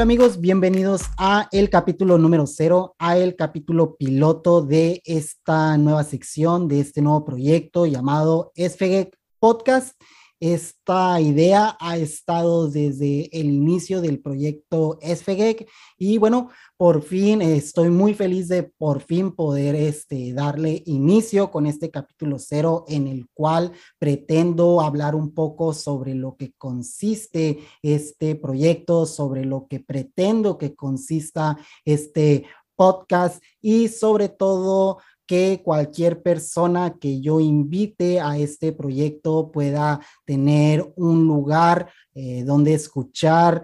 Hola amigos, bienvenidos a el capítulo número cero, a el capítulo piloto de esta nueva sección, de este nuevo proyecto llamado SFG Podcast. Esta idea ha estado desde el inicio del proyecto SFG y bueno, por fin estoy muy feliz de por fin poder este, darle inicio con este capítulo cero en el cual pretendo hablar un poco sobre lo que consiste este proyecto, sobre lo que pretendo que consista este podcast y sobre todo que cualquier persona que yo invite a este proyecto pueda tener un lugar eh, donde escuchar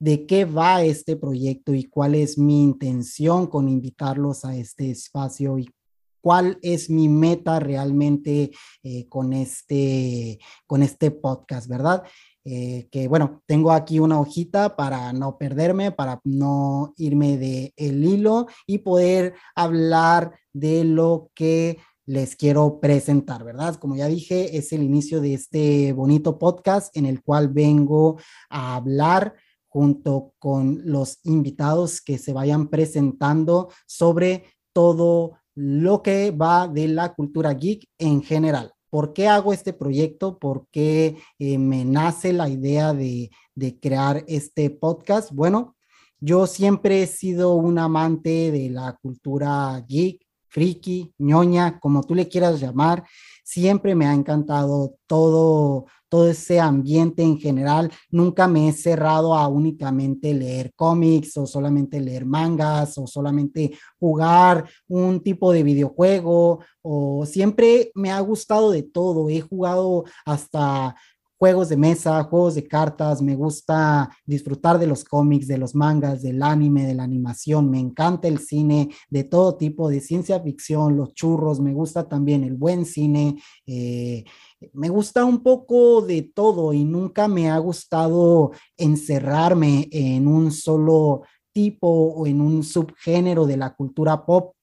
de qué va este proyecto y cuál es mi intención con invitarlos a este espacio y cuál es mi meta realmente eh, con, este, con este podcast, ¿verdad? Eh, que bueno, tengo aquí una hojita para no perderme, para no irme de el hilo y poder hablar de lo que les quiero presentar, ¿verdad? Como ya dije, es el inicio de este bonito podcast en el cual vengo a hablar junto con los invitados que se vayan presentando sobre todo lo que va de la cultura geek en general. ¿Por qué hago este proyecto? ¿Por qué eh, me nace la idea de, de crear este podcast? Bueno, yo siempre he sido un amante de la cultura geek, friki, ñoña, como tú le quieras llamar. Siempre me ha encantado todo, todo ese ambiente en general. Nunca me he cerrado a únicamente leer cómics o solamente leer mangas o solamente jugar un tipo de videojuego o siempre me ha gustado de todo. He jugado hasta juegos de mesa, juegos de cartas, me gusta disfrutar de los cómics, de los mangas, del anime, de la animación, me encanta el cine de todo tipo, de ciencia ficción, los churros, me gusta también el buen cine, eh, me gusta un poco de todo y nunca me ha gustado encerrarme en un solo tipo o en un subgénero de la cultura pop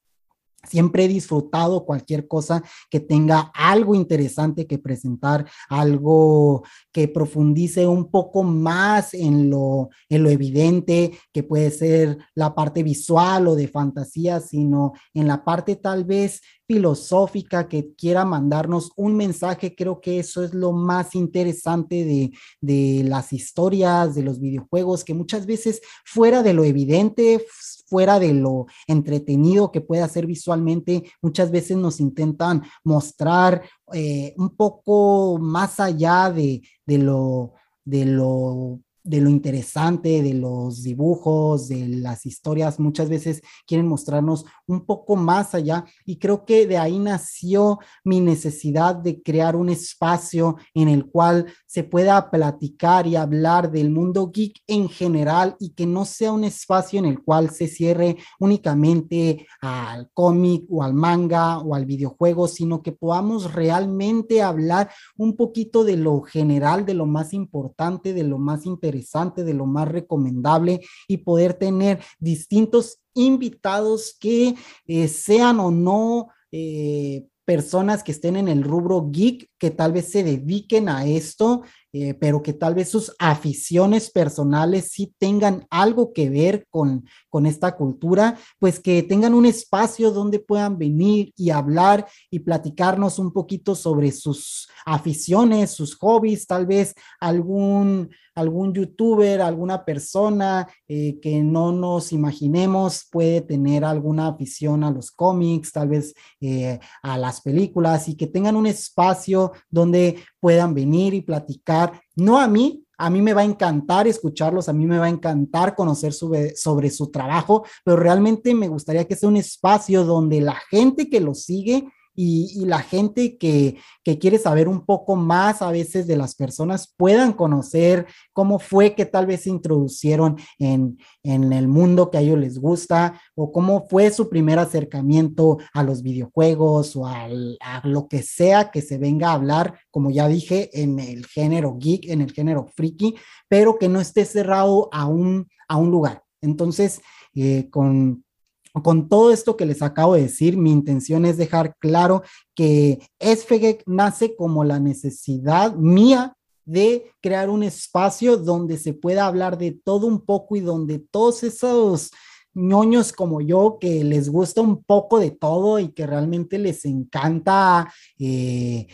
Siempre he disfrutado cualquier cosa que tenga algo interesante que presentar, algo que profundice un poco más en lo, en lo evidente, que puede ser la parte visual o de fantasía, sino en la parte tal vez filosófica que quiera mandarnos un mensaje. Creo que eso es lo más interesante de las historias, de los videojuegos, que muchas veces fuera de lo evidente, fuera de lo entretenido que puede hacer visualmente, muchas veces nos intentan mostrar eh, un poco más allá de, de lo de lo de lo interesante, de los dibujos, de las historias, muchas veces quieren mostrarnos un poco más allá. Y creo que de ahí nació mi necesidad de crear un espacio en el cual se pueda platicar y hablar del mundo geek en general y que no sea un espacio en el cual se cierre únicamente al cómic o al manga o al videojuego, sino que podamos realmente hablar un poquito de lo general, de lo más importante, de lo más interesante interesante, de lo más recomendable y poder tener distintos invitados que eh, sean o no eh, personas que estén en el rubro geek, que tal vez se dediquen a esto, eh, pero que tal vez sus aficiones personales sí tengan algo que ver con, con esta cultura, pues que tengan un espacio donde puedan venir y hablar y platicarnos un poquito sobre sus aficiones, sus hobbies, tal vez algún, algún youtuber, alguna persona eh, que no nos imaginemos puede tener alguna afición a los cómics, tal vez eh, a las películas y que tengan un espacio donde puedan venir y platicar, no a mí, a mí me va a encantar escucharlos, a mí me va a encantar conocer sobre, sobre, su trabajo, pero realmente me gustaría que sea un espacio donde la gente que lo sigue y, la gente que, quiere saber un poco más a veces de las personas puedan conocer cómo fue que tal vez se introducieron en, el mundo que a ellos les gusta o cómo fue su primer acercamiento a los videojuegos o a lo que sea que se venga a hablar, como ya dije, en el género geek, en el género freaky, pero que no esté cerrado a un, a un lugar. Entonces, eh, con con todo esto que les acabo de decir, mi intención es dejar claro que SFG nace como la necesidad mía de crear un espacio donde se pueda hablar de todo un poco y donde todos esos ñoños como yo que les gusta un poco de todo y que realmente les encanta eh,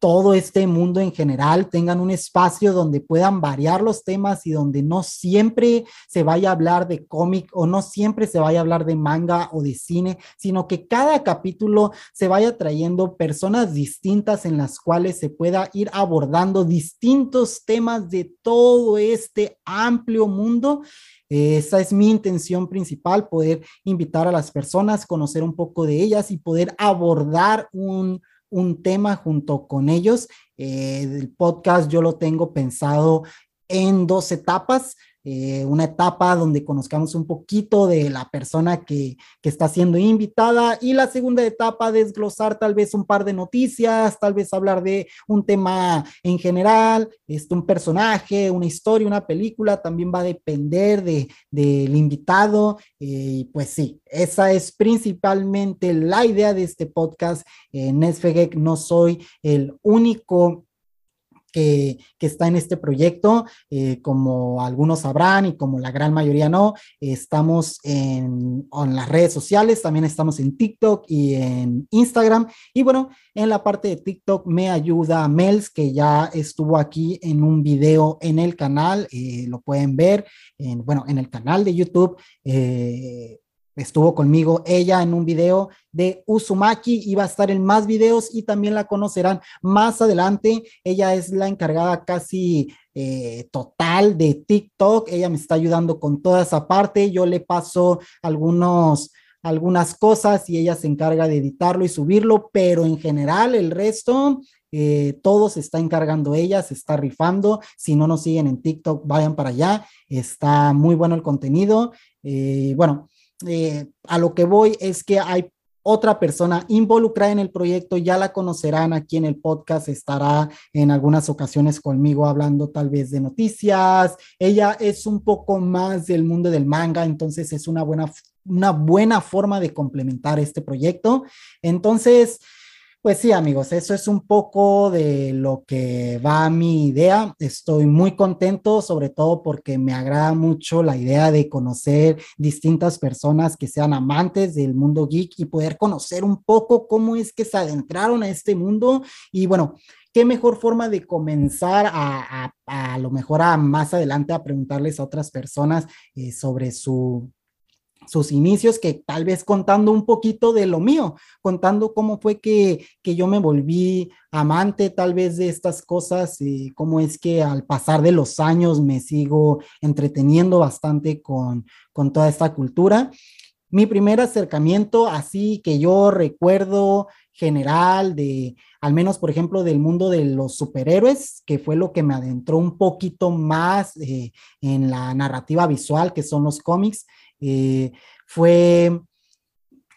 todo este mundo en general tengan un espacio donde puedan variar los temas y donde no siempre se vaya a hablar de cómic o no siempre se vaya a hablar de manga o de cine, sino que cada capítulo se vaya trayendo personas distintas en las cuales se pueda ir abordando distintos temas de todo este amplio mundo. Esa es mi intención principal, poder invitar a las personas, conocer un poco de ellas y poder abordar un, un tema junto con ellos. Eh, el podcast yo lo tengo pensado en dos etapas. Eh, una etapa donde conozcamos un poquito de la persona que, está siendo invitada y la segunda etapa desglosar tal vez un par de noticias, tal vez hablar de un tema en general, este, un personaje, una historia, una película, también va a depender de, del invitado eh, y pues sí, esa es principalmente la idea de este podcast. En Nesfegek no soy el único que, está en este proyecto, eh, como algunos sabrán y como la gran mayoría no, estamos en, las redes sociales, también estamos en TikTok y en Instagram. Y bueno, en la parte de TikTok me ayuda Mels, que ya estuvo aquí en un video en el canal, eh, lo pueden ver, en, bueno, en el canal de YouTube. Estuvo conmigo ella en un video de Uzumaki y va a estar en más videos y también la conocerán más adelante. Ella es la encargada casi eh, total de TikTok. Ella me está ayudando con toda esa parte. Yo le paso algunos algunas cosas y ella se encarga de editarlo y subirlo, pero en general el resto eh, todo se está encargando ella, se está rifando. Si no nos siguen en TikTok, vayan para allá. Está muy bueno el contenido. Eh, bueno, eh, a lo que voy es que hay otra persona involucrada en el proyecto, ya la conocerán aquí en el podcast, estará en algunas ocasiones conmigo hablando tal vez de noticias. Ella es un poco más del mundo del manga, entonces es una buena, una buena forma de complementar este proyecto. Entonces, pues sí, amigos, eso es un poco de lo que va mi idea. Estoy muy contento, sobre todo porque me agrada mucho la idea de conocer distintas personas que sean amantes del mundo geek y poder conocer un poco cómo es que se adentraron a este mundo. Y bueno, qué mejor forma de comenzar a, a, lo mejor a más adelante a preguntarles a otras personas eh, sobre su sus inicios, que tal vez contando un poquito de lo mío, contando cómo fue que, que yo me volví amante tal vez de estas cosas y cómo es que al pasar de los años me sigo entreteniendo bastante con, con toda esta cultura. Mi primer acercamiento, así que yo recuerdo general de, al menos por ejemplo, del mundo de los superhéroes, que fue lo que me adentró un poquito más eh, en la narrativa visual, que son los cómics, eh, fue,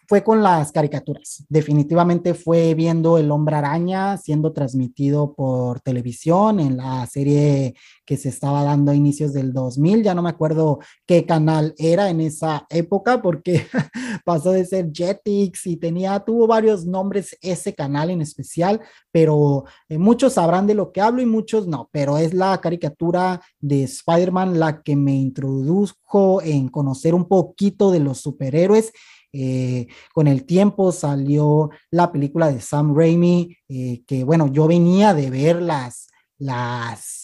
fue con las caricaturas. Definitivamente fue viendo El Hombre Araña siendo transmitido por televisión en la serie que se estaba dando a inicios del 2000. Ya no me acuerdo qué canal era en esa época porque pasó de ser Jetix y tenía, tuvo varios nombres ese canal en especial, pero eh, muchos sabrán de lo que hablo y muchos no, pero es la caricatura de Spider-Man la que me introdujo en conocer un poquito de los superhéroes. Eh, con el tiempo salió la película de Sam Raimi, eh, que bueno, yo venía de ver las, las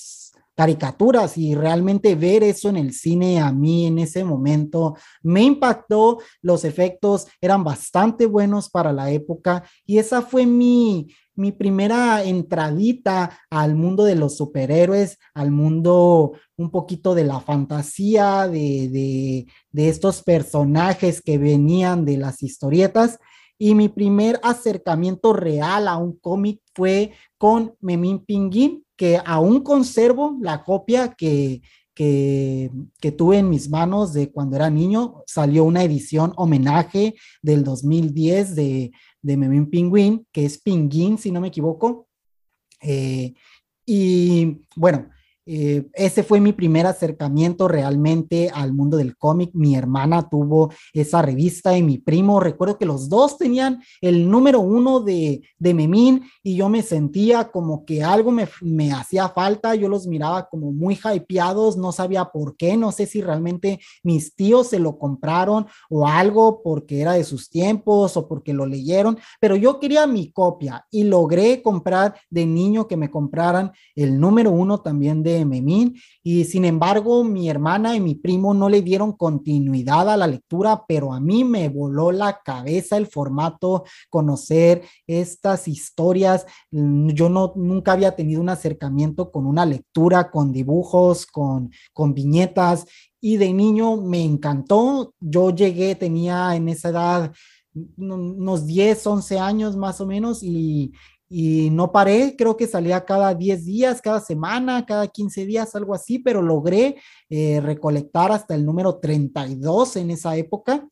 caricaturas y realmente ver eso en el cine a mí en ese momento me impactó, los efectos eran bastante buenos para la época y esa fue mi, mi primera entradita al mundo de los superhéroes, al mundo un poquito de la fantasía, de, de, de estos personajes que venían de las historietas. Y mi primer acercamiento real a un cómic fue con Memín Pinguín, que aún conservo la copia que, que, tuve en mis manos de cuando era niño. Salió una edición homenaje del 2010 de, de Memín Pingüín, que es Pinguín, si no me equivoco. Eh, y bueno, eh, ese fue mi primer acercamiento realmente al mundo del cómic. Mi hermana tuvo esa revista y mi primo, recuerdo que los dos tenían el número uno de, de Memín y yo me sentía como que algo me, me hacía falta. Yo los miraba como muy hypeados, no sabía por qué, no sé si realmente mis tíos se lo compraron o algo porque era de sus tiempos o porque lo leyeron, pero yo quería mi copia y logré comprar de niño que me compraran el número uno también de Memín y sin embargo mi hermana y mi primo no le dieron continuidad a la lectura, pero a mí me voló la cabeza el formato, conocer estas historias. Yo no nunca había tenido un acercamiento con una lectura, con dibujos, con, con viñetas y de niño me encantó. Yo llegué, tenía en esa edad unos 10, 11 años más o menos y, y no paré, creo que salía cada 10 días, cada semana, cada 15 días, algo así, pero logré eh, recolectar hasta el número 32 en esa época,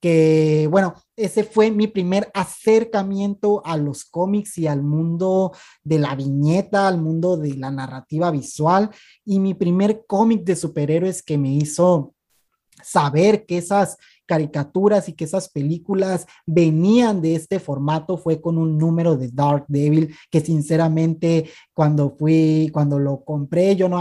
que bueno, ese fue mi primer acercamiento a los cómics y al mundo de la viñeta, al mundo de la narrativa visual y mi primer cómic de superhéroes que me hizo saber que esas caricaturas y que esas películas venían de este formato fue con un número de Dark Devil que sinceramente cuando fui, cuando lo compré, yo no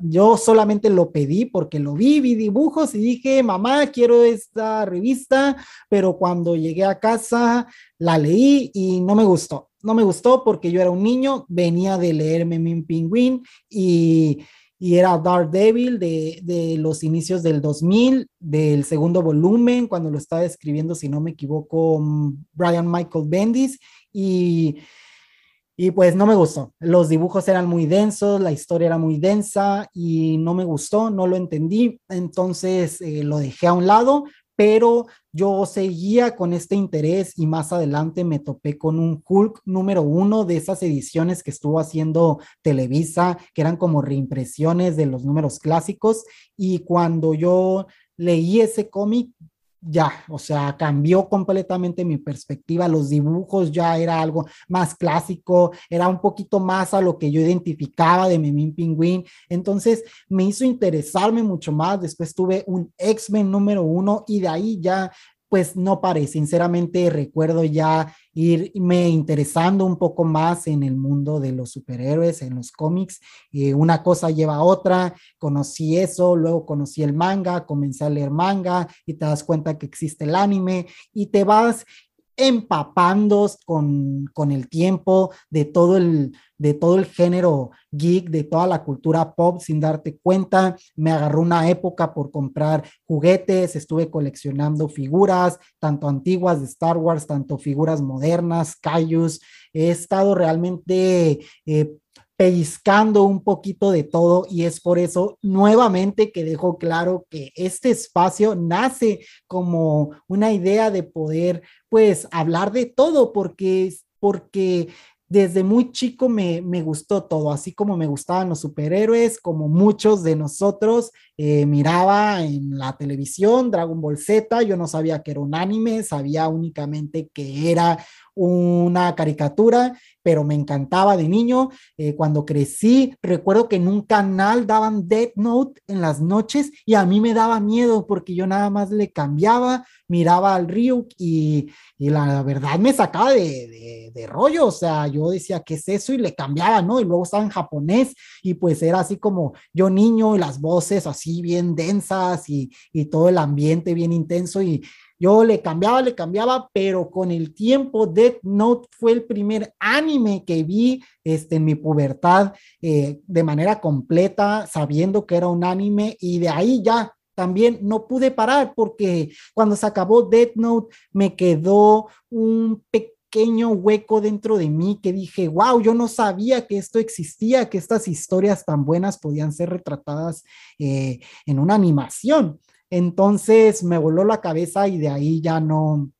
yo solamente lo pedí porque lo vi, vi dibujos y dije, mamá, quiero esta revista, pero cuando llegué a casa la leí y no me gustó. No me gustó porque yo era un niño, venía de leerme mi pingüín y y era Daredevil de, de los inicios del 2000, del segundo volumen, cuando lo estaba escribiendo, si no me equivoco, mm, Brian Michael Bendis, y, y pues no me gustó. Los dibujos eran muy densos, la historia era muy densa y no me gustó, no lo entendí, entonces eh, lo dejé a un lado, pero yo seguía con este interés y más adelante me topé con un Hulk número uno de esas ediciones que estuvo haciendo Televisa, que eran como reimpresiones de los números clásicos. Y cuando yo leí ese cómic, ya, o sea, cambió completamente mi perspectiva. Los dibujos ya era algo más clásico, era un poquito más a lo que yo identificaba de Memín Pingüín. Entonces me hizo interesarme mucho más. Después tuve un X-Men número uno y de ahí ya pues no paré. Sinceramente recuerdo ya irme interesando un poco más en el mundo de los superhéroes, en los cómics. Eh, una cosa lleva a otra, conocí eso, luego conocí el manga, comencé a leer manga y te das cuenta que existe el anime y te vas empapando con, con el tiempo de todo el, de todo el género geek, de toda la cultura pop sin darte cuenta. Me agarró una época por comprar juguetes, estuve coleccionando figuras, tanto antiguas de Star Wars, tanto figuras modernas, Cayus. He estado realmente eh, pellizcando un poquito de todo y es por eso nuevamente que dejo claro que este espacio nace como una idea de poder pues hablar de todo porque porque desde muy chico me, me, gustó todo, así como me gustaban los superhéroes, como muchos de nosotros eh, miraba en la televisión Dragon Ball Z, yo no sabía que era un anime, sabía únicamente que era una caricatura, pero me encantaba de niño. Eh, cuando crecí, recuerdo que en un canal daban Death Note en las noches y a mí me daba miedo porque yo nada más le cambiaba, miraba al Ryuk y, y la verdad me sacaba de, de, rollo, o sea, yo decía, ¿qué es eso? Y le cambiaba, ¿no? Y luego estaba en japonés y pues era así como yo niño y las voces así bien densas y, y todo el ambiente bien intenso y yo le cambiaba, le cambiaba, pero con el tiempo Death Note fue el primer anime que vi este, en mi pubertad eh, de manera completa, sabiendo que era un anime y de ahí ya también no pude parar porque cuando se acabó Death Note me quedó un pequeño hueco dentro de mí que dije, wow, yo no sabía que esto existía, que estas historias tan buenas podían ser retratadas eh, en una animación. Entonces me voló la cabeza y de ahí ya no,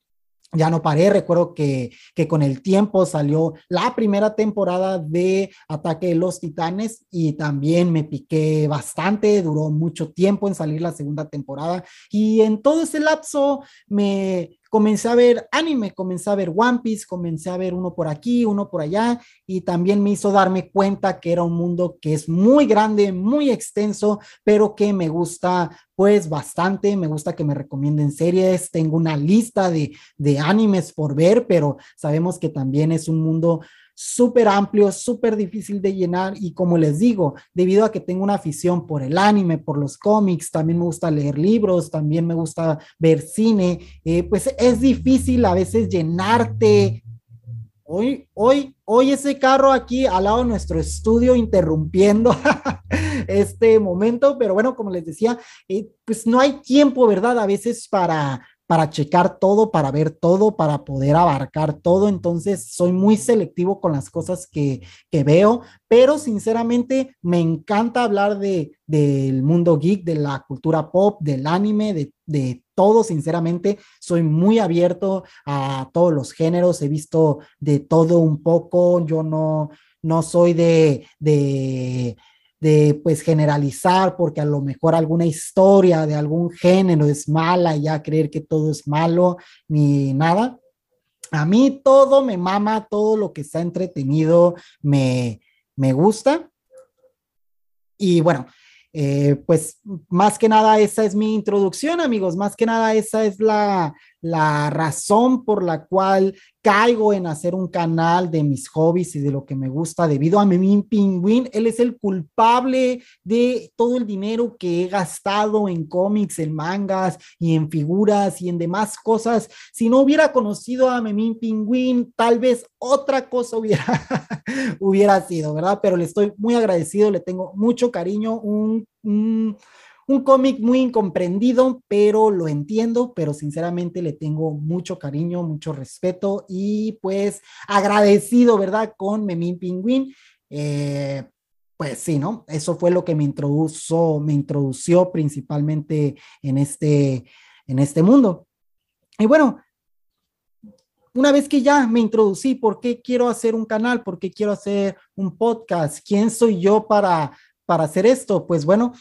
ya no paré. Recuerdo que, que, con el tiempo salió la primera temporada de Ataque de los Titanes y también me piqué bastante. Duró mucho tiempo en salir la segunda temporada y en todo ese lapso me comencé a ver anime, comencé a ver One Piece, comencé a ver uno por aquí, uno por allá, y también me hizo darme cuenta que era un mundo que es muy grande, muy extenso, pero que me gusta pues bastante, me gusta que me recomienden series, tengo una lista de, de animes por ver, pero sabemos que también es un mundo súper amplio, súper difícil de llenar y como les digo, debido a que tengo una afición por el anime, por los cómics, también me gusta leer libros, también me gusta ver cine, eh, pues es difícil a veces llenarte. Hoy, hoy, hoy ese carro aquí al lado de nuestro estudio interrumpiendo este momento, pero bueno, como les decía, eh, pues no hay tiempo, ¿verdad? A veces para para checar todo, para ver todo, para poder abarcar todo. Entonces, soy muy selectivo con las cosas que, veo, pero sinceramente me encanta hablar de, del mundo geek, de la cultura pop, del anime, de, de todo, sinceramente. Soy muy abierto a todos los géneros, he visto de todo un poco. Yo no, no soy de, de de pues generalizar porque a lo mejor alguna historia de algún género es mala y ya creer que todo es malo ni nada. A mí todo me mama, todo lo que está entretenido me, me gusta. Y bueno, eh, pues más que nada esa es mi introducción, amigos, más que nada esa es la, la razón por la cual caigo en hacer un canal de mis hobbies y de lo que me gusta debido a Memín Pingüín. Él es el culpable de todo el dinero que he gastado en cómics, en mangas y en figuras y en demás cosas. Si no hubiera conocido a Memín Pingüín, tal vez otra cosa hubiera, hubiera sido, ¿verdad? Pero le estoy muy agradecido, le tengo mucho cariño, un un cómic muy incomprendido, pero lo entiendo, pero sinceramente le tengo mucho cariño, mucho respeto y pues agradecido, ¿verdad? Con Memín Pingüín. Eh, pues sí, ¿no? Eso fue lo que me introdujo, me introdució principalmente en este, en este mundo. Y bueno, una vez que ya me introducí, ¿por qué quiero hacer un canal? ¿Por qué quiero hacer un podcast? ¿Quién soy yo para, para hacer esto? Pues bueno,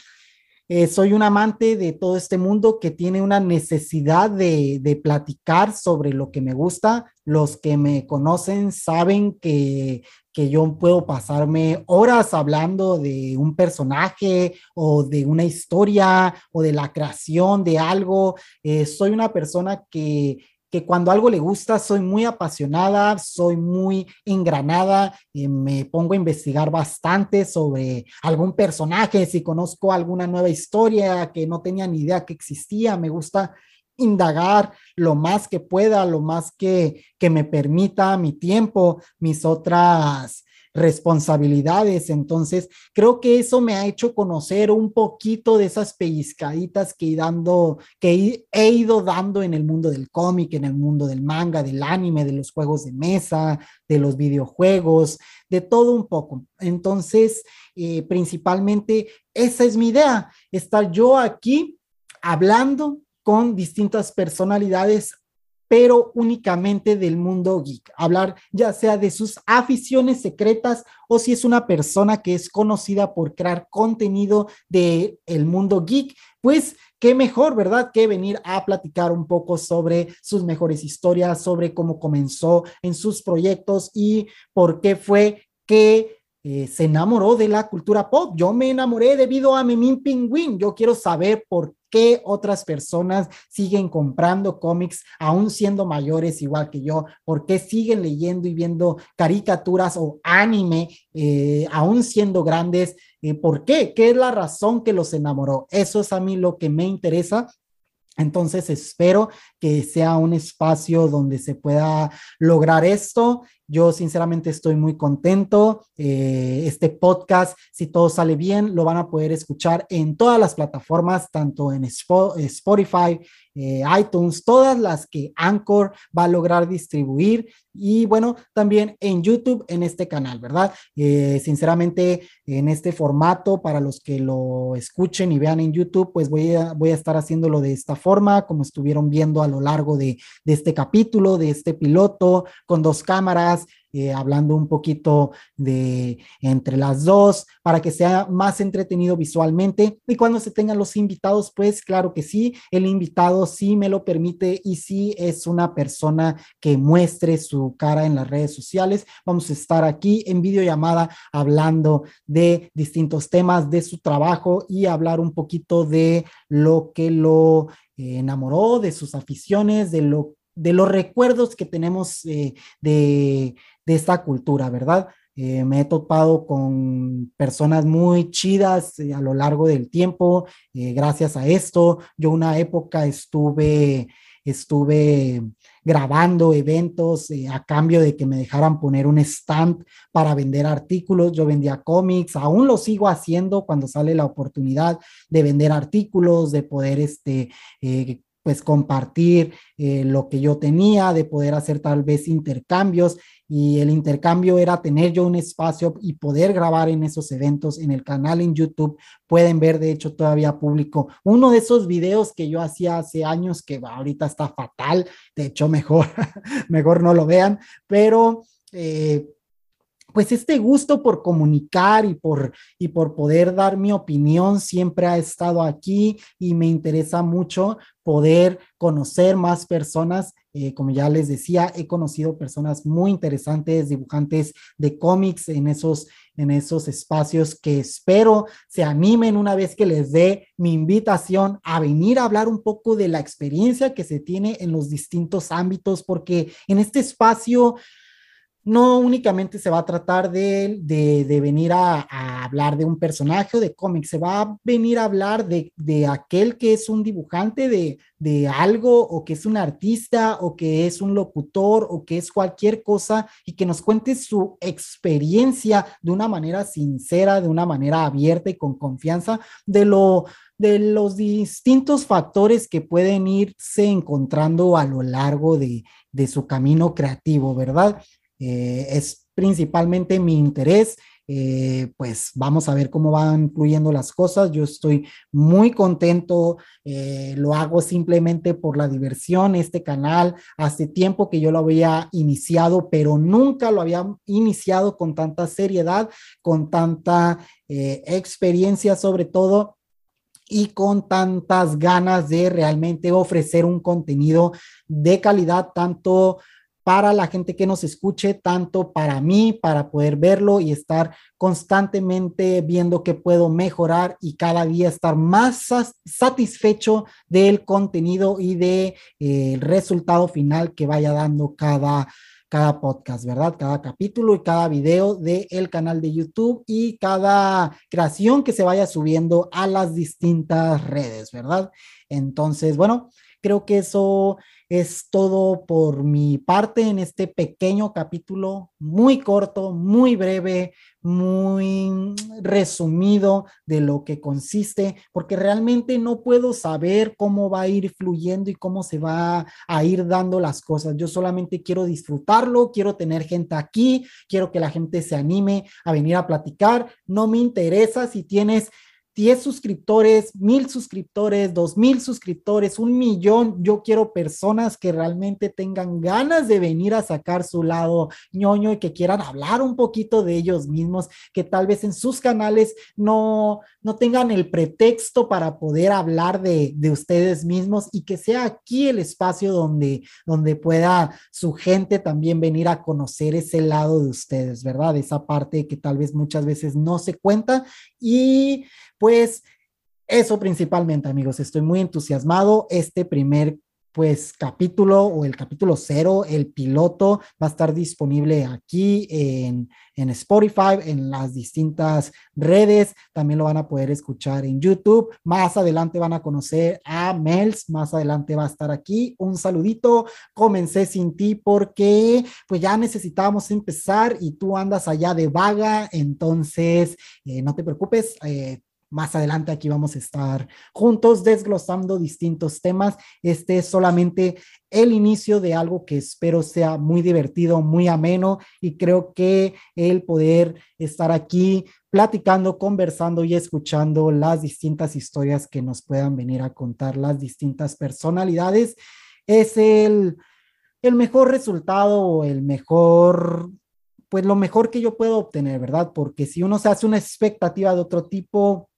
eh, soy un amante de todo este mundo que tiene una necesidad de, de, platicar sobre lo que me gusta. Los que me conocen saben que, que yo puedo pasarme horas hablando de un personaje o de una historia o de la creación de algo. Eh, soy una persona que que cuando algo le gusta soy muy apasionada, soy muy engranada, y me pongo a investigar bastante sobre algún personaje, si conozco alguna nueva historia que no tenía ni idea que existía, me gusta indagar lo más que pueda, lo más que, que me permita mi tiempo, mis otras responsabilidades. Entonces, creo que eso me ha hecho conocer un poquito de esas pellizcaditas que, dando, que he ido dando en el mundo del cómic, en el mundo del manga, del anime, de los juegos de mesa, de los videojuegos, de todo un poco. Entonces, eh, principalmente, esa es mi idea, estar yo aquí hablando con distintas personalidades pero únicamente del mundo geek. Hablar ya sea de sus aficiones secretas o si es una persona que es conocida por crear contenido del el mundo geek, pues qué mejor, ¿verdad? Que venir a platicar un poco sobre sus mejores historias, sobre cómo comenzó en sus proyectos y por qué fue que eh, se enamoró de la cultura pop. Yo me enamoré debido a Memín Pingüín. Yo quiero saber por qué otras personas siguen comprando cómics aún siendo mayores igual que yo, por qué siguen leyendo y viendo caricaturas o anime eh, aún siendo grandes. Eh, ¿Por qué? ¿Qué es la razón que los enamoró? Eso es a mí lo que me interesa entonces espero que sea un espacio donde se pueda lograr esto. Yo sinceramente estoy muy contento. Eh, este podcast, si todo sale bien, lo van a poder escuchar en todas las plataformas, tanto en Spotify, eh, iTunes, todas las que Anchor va a lograr distribuir y bueno, también en YouTube en este canal, ¿verdad? Eh, sinceramente, en este formato, para los que lo escuchen y vean en YouTube, pues voy a, voy a estar haciéndolo de esta forma, como estuvieron viendo a lo largo de, este capítulo, de este piloto, con dos cámaras, eh, hablando un poquito de entre las dos para que sea más entretenido visualmente. Y cuando se tengan los invitados, pues claro que sí, el invitado sí me lo permite y sí es una persona que muestre su cara en las redes sociales. Vamos a estar aquí en videollamada hablando de distintos temas de su trabajo y hablar un poquito de lo que lo enamoró, de sus aficiones, de lo de los recuerdos que tenemos eh, de, de esta cultura, ¿verdad? Eh, me he topado con personas muy chidas eh, a lo largo del tiempo, eh, gracias a esto. Yo una época estuve, estuve grabando eventos a cambio de que me dejaran poner un stand para vender artículos. Yo vendía cómics, aún lo sigo haciendo cuando sale la oportunidad de vender artículos, de poder este, pues compartir lo que yo tenía, de poder hacer tal vez intercambios y el intercambio era tener yo un espacio y poder grabar en esos eventos en el canal en YouTube. Pueden ver, de hecho, todavía público uno de esos videos que yo hacía hace años que ahorita está fatal. De hecho, mejor, mejor no lo vean, pero eh, pues este gusto por comunicar y por, y por poder dar mi opinión siempre ha estado aquí y me interesa mucho poder conocer más personas. Eh, como ya les decía, he conocido personas muy interesantes, dibujantes de cómics en esos, en esos espacios que espero se animen una vez que les dé mi invitación a venir a hablar un poco de la experiencia que se tiene en los distintos ámbitos, porque en este espacio no únicamente se va a tratar de, de, venir a, hablar de un personaje o de cómic, se va a venir a hablar de, de aquel que es un dibujante de, de, algo o que es un artista o que es un locutor o que es cualquier cosa y que nos cuente su experiencia de una manera sincera, de una manera abierta y con confianza de lo de los distintos factores que pueden irse encontrando a lo largo de, de su camino creativo, ¿verdad? Eh, es principalmente mi interés. Eh, pues vamos a ver cómo van fluyendo las cosas. Yo estoy muy contento, eh, lo hago simplemente por la diversión. Este canal hace tiempo que yo lo había iniciado, pero nunca lo había iniciado con tanta seriedad, con tanta experiencia sobre todo y con tantas ganas de realmente ofrecer un contenido de calidad, tanto para la gente que nos escuche, tanto para mí, para poder verlo y estar constantemente viendo qué puedo mejorar y cada día estar más satisfecho del contenido y del de, eh, resultado final que vaya dando cada, cada podcast, ¿verdad? Cada capítulo y cada video del canal de YouTube y cada creación que se vaya subiendo a las distintas redes, ¿verdad? Entonces, bueno, creo que eso es todo por mi parte en este pequeño capítulo, muy corto, muy breve, muy resumido de lo que consiste, porque realmente no puedo saber cómo va a ir fluyendo y cómo se va a ir dando las cosas. Yo solamente quiero disfrutarlo, quiero tener gente aquí, quiero que la gente se anime a venir a platicar. No me interesa si tienes 10 suscriptores, mil suscriptores, dos mil suscriptores, un millón. Yo quiero personas que realmente tengan ganas de venir a sacar su lado ñoño y que quieran hablar un poquito de ellos mismos, que tal vez en sus canales no, no tengan el pretexto para poder hablar de, de ustedes mismos y que sea aquí el espacio donde, donde pueda su gente también venir a conocer ese lado de ustedes, ¿verdad? Esa parte que tal vez muchas veces no se cuenta y pues eso principalmente, amigos. Estoy muy entusiasmado. Este primer pues capítulo o el capítulo cero, el piloto, va a estar disponible aquí en, en, Spotify, en las distintas redes. También lo van a poder escuchar en YouTube. Más adelante van a conocer a Mels. Más adelante va a estar aquí. Un saludito. Comencé sin ti porque pues ya necesitábamos empezar y tú andas allá de vaga. Entonces, eh, no te preocupes. Eh, más adelante aquí vamos a estar juntos desglosando distintos temas. Este es solamente el inicio de algo que espero sea muy divertido, muy ameno y creo que el poder estar aquí platicando, conversando y escuchando las distintas historias que nos puedan venir a contar las distintas personalidades es el, el mejor resultado o el mejor, pues lo mejor que yo puedo obtener, ¿verdad? Porque si uno se hace una expectativa de otro tipo,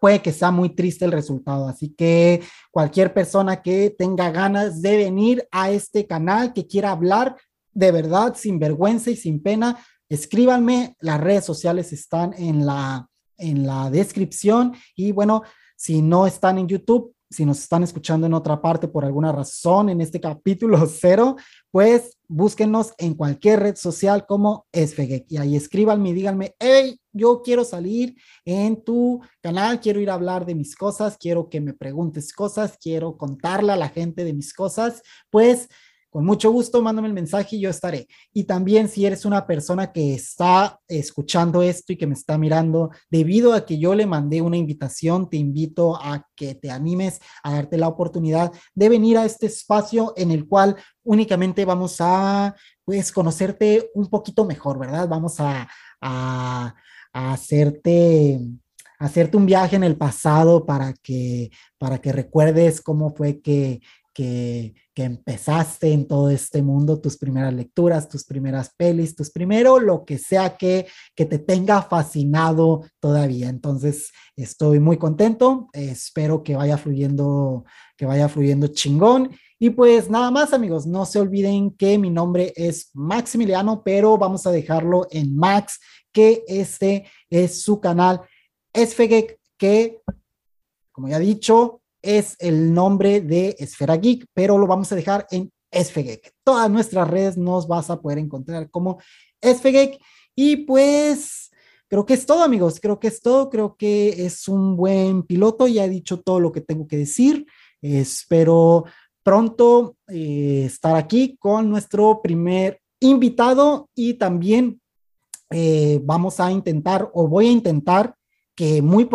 puede que sea muy triste el resultado. Así que cualquier persona que tenga ganas de venir a este canal, que quiera hablar de verdad, sin vergüenza y sin pena, escríbanme. Las redes sociales están en la, en la descripción. Y bueno, si no están en YouTube, si nos están escuchando en otra parte por alguna razón en este capítulo cero, pues búsquenos en cualquier red social como Esfegek y ahí escríbanme y díganme, hey, yo quiero salir en tu canal, quiero ir a hablar de mis cosas, quiero que me preguntes cosas, quiero contarle a la gente de mis cosas, pues con mucho gusto, mándame el mensaje y yo estaré. Y también si eres una persona que está escuchando esto y que me está mirando, debido a que yo le mandé una invitación, te invito a que te animes a darte la oportunidad de venir a este espacio en el cual únicamente vamos a, pues, conocerte un poquito mejor, ¿verdad? Vamos a, a, a hacerte hacerte un viaje en el pasado para que, para que recuerdes cómo fue que, que, empezaste en todo este mundo, tus primeras lecturas, tus primeras pelis, tus primero, lo que sea que, que te tenga fascinado todavía. Entonces, estoy muy contento, espero que vaya fluyendo, que vaya fluyendo chingón. Y pues nada más amigos, no se olviden que mi nombre es Maximiliano, pero vamos a dejarlo en Max, que este es su canal Esfegek, que como ya he dicho, es el nombre de Esfera Geek, pero lo vamos a dejar en Esfegek. Todas nuestras redes nos vas a poder encontrar como Esfegek. Y pues creo que es todo, amigos. Creo que es todo. Creo que es un buen piloto. Ya he dicho todo lo que tengo que decir. Espero pronto eh, estar aquí con nuestro primer invitado y también eh, vamos a intentar o voy a intentar que muy,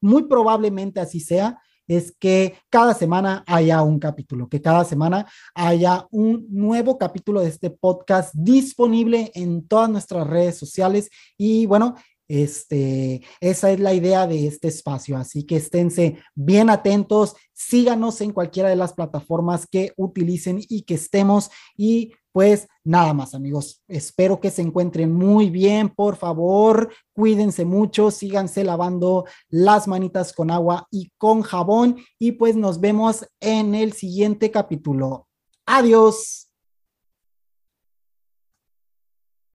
muy probablemente así sea, es que cada semana haya un capítulo, que cada semana haya un nuevo capítulo de este podcast disponible en todas nuestras redes sociales. Y bueno, este, esa es la idea de este espacio, así que esténse bien atentos, síganos en cualquiera de las plataformas que utilicen y que estemos y pues nada más amigos, espero que se encuentren muy bien, por favor, cuídense mucho, síganse lavando las manitas con agua y con jabón y pues nos vemos en el siguiente capítulo. Adiós.